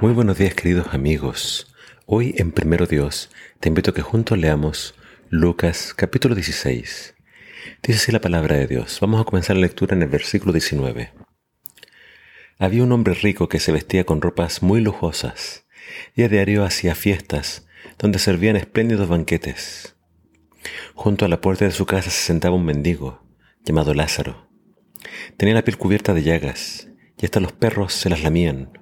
Muy buenos días queridos amigos. Hoy en Primero Dios te invito a que juntos leamos Lucas capítulo 16. Dice así la palabra de Dios. Vamos a comenzar la lectura en el versículo 19. Había un hombre rico que se vestía con ropas muy lujosas y a diario hacía fiestas donde servían espléndidos banquetes. Junto a la puerta de su casa se sentaba un mendigo llamado Lázaro. Tenía la piel cubierta de llagas y hasta los perros se las lamían.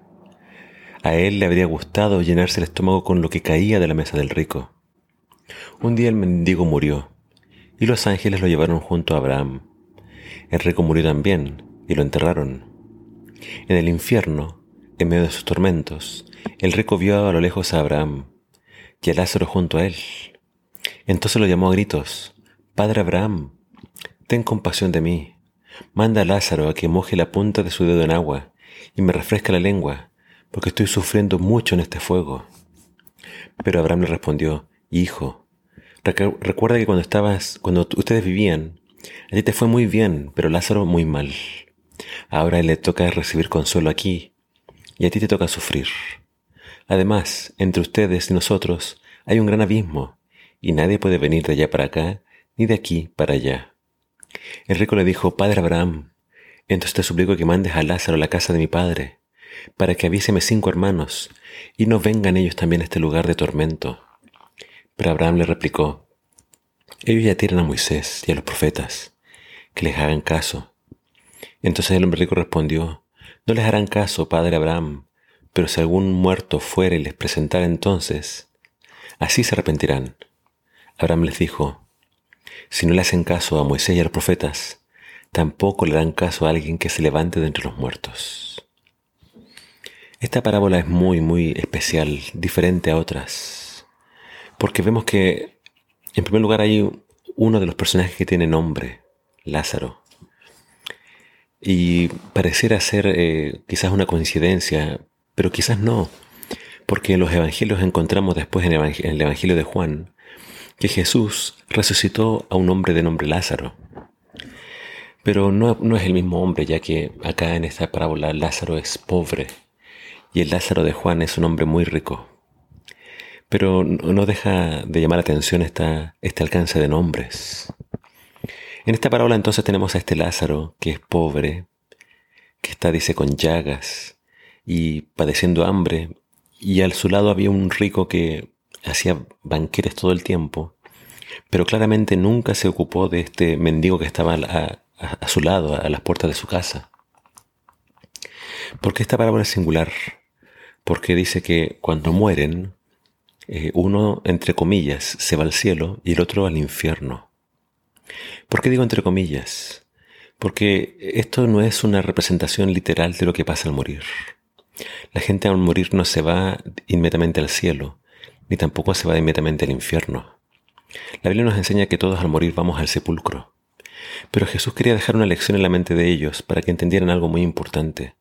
A él le habría gustado llenarse el estómago con lo que caía de la mesa del rico. Un día el mendigo murió y los ángeles lo llevaron junto a Abraham. El rico murió también y lo enterraron. En el infierno, en medio de sus tormentos, el rico vio a lo lejos a Abraham y a Lázaro junto a él. Entonces lo llamó a gritos, Padre Abraham, ten compasión de mí. Manda a Lázaro a que moje la punta de su dedo en agua y me refresca la lengua, porque estoy sufriendo mucho en este fuego. Pero Abraham le respondió, Hijo, recuerda que cuando estabas, cuando ustedes vivían, a ti te fue muy bien, pero Lázaro muy mal. Ahora le toca recibir consuelo aquí, y a ti te toca sufrir. Además, entre ustedes y nosotros hay un gran abismo, y nadie puede venir de allá para acá, ni de aquí para allá. El rico le dijo, Padre Abraham, entonces te suplico que mandes a Lázaro a la casa de mi padre, para que avise a mis cinco hermanos, y no vengan ellos también a este lugar de tormento. Pero Abraham le replicó, ellos ya tienen a Moisés y a los profetas, que les hagan caso. Entonces el hombre rico respondió, no les harán caso, padre Abraham, pero si algún muerto fuera y les presentara entonces, así se arrepentirán. Abraham les dijo, si no le hacen caso a Moisés y a los profetas, tampoco le harán caso a alguien que se levante de entre los muertos. Esta parábola es muy, muy especial, diferente a otras, porque vemos que, en primer lugar, hay uno de los personajes que tiene nombre, Lázaro. Y pareciera ser eh, quizás una coincidencia, pero quizás no, porque en los evangelios encontramos después en el Evangelio de Juan que Jesús resucitó a un hombre de nombre Lázaro. Pero no, no, es el mismo hombre, ya que acá en esta parábola Lázaro es pobre y el Lázaro de Juan es un hombre muy rico. Pero no deja de llamar la atención esta, este alcance de nombres. En esta parábola entonces tenemos a este Lázaro que es pobre, que está, dice, con llagas y padeciendo hambre, y al su lado había un rico que hacía banquetes todo el tiempo, pero claramente nunca se ocupó de este mendigo que estaba a, su lado, a las puertas de su casa. Porque esta parábola es singular? Porque dice que cuando mueren, eh, uno, entre comillas, se va al cielo y el otro al infierno. ¿Por qué digo entre comillas? Porque esto no es una representación literal de lo que pasa al morir. La gente al morir no se va inmediatamente al cielo, ni tampoco se va inmediatamente al infierno. La Biblia nos enseña que todos al morir vamos al sepulcro. Pero Jesús quería dejar una lección en la mente de ellos para que entendieran algo muy importante.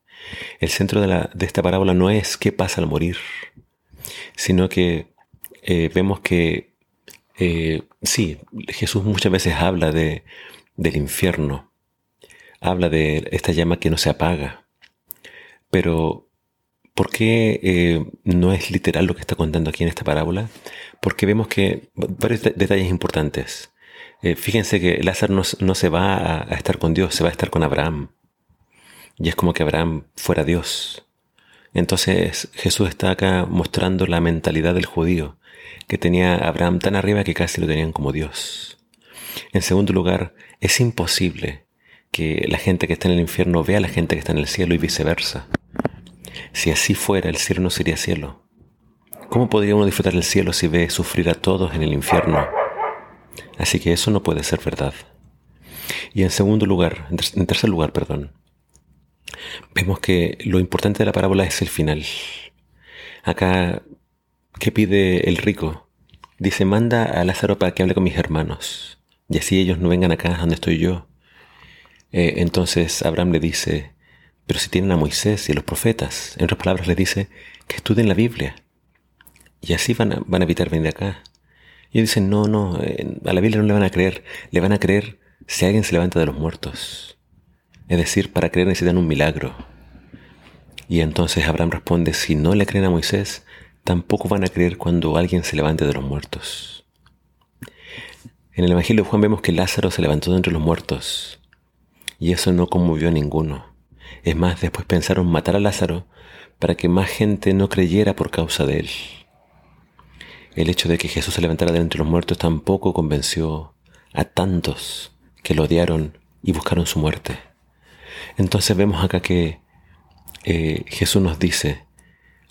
El centro de, la, de esta parábola no es qué pasa al morir, sino que eh, vemos que eh, sí, Jesús muchas veces habla de, del infierno, habla de esta llama que no se apaga, pero ¿Por qué eh, no es literal lo que está contando aquí en esta parábola? Porque vemos que varios detalles importantes. Fíjense que Lázaro no, se va a, estar con Dios, se va a estar con Abraham. Y es como que Abraham fuera Dios. Entonces Jesús está acá mostrando la mentalidad del judío, que tenía Abraham tan arriba que casi lo tenían como Dios. En segundo lugar, es imposible que la gente que está en el infierno vea a la gente que está en el cielo y viceversa. Si así fuera, el cielo no sería cielo. ¿Cómo podría uno disfrutar del cielo si ve sufrir a todos en el infierno? Así que eso no puede ser verdad. Y en segundo lugar, en tercer lugar, perdón, vemos que lo importante de la parábola es el final. Acá, ¿qué pide el rico? Dice, manda a Lázaro para que hable con mis hermanos, y así ellos no vengan acá donde estoy yo. Eh, entonces Abraham le dice, pero si tienen a Moisés y a los profetas, en otras palabras les dice que estudien la Biblia. Y así van a, van a evitar venir acá. Y dicen, no, no, a la Biblia no le van a creer. Le van a creer si alguien se levanta de los muertos. Es decir, para creer necesitan un milagro. Y entonces Abraham responde, si no le creen a Moisés, tampoco van a creer cuando alguien se levante de los muertos. En el Evangelio de Juan vemos que Lázaro se levantó de entre los muertos y eso no conmovió a ninguno. Es más, después pensaron matar a Lázaro para que más gente no creyera por causa de él. El hecho de que Jesús se levantara de entre los muertos tampoco convenció a tantos que lo odiaron y buscaron su muerte. Entonces vemos acá que eh, Jesús nos dice,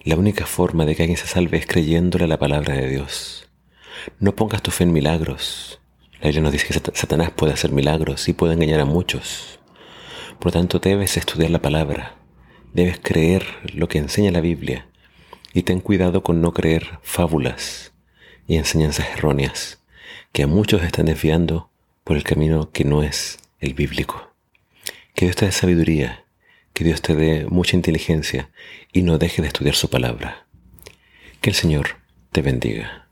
la única forma de que alguien se salve es creyéndole a la palabra de Dios. No pongas tu fe en milagros. La Biblia nos dice que Satanás puede hacer milagros y puede engañar a muchos. Por lo tanto, debes estudiar la palabra, debes creer lo que enseña la Biblia y ten cuidado con no creer fábulas y enseñanzas erróneas que a muchos están desviando por el camino que no es el bíblico. Que Dios te dé sabiduría que Dios te dé mucha inteligencia y no deje de estudiar su palabra. Que el Señor te bendiga.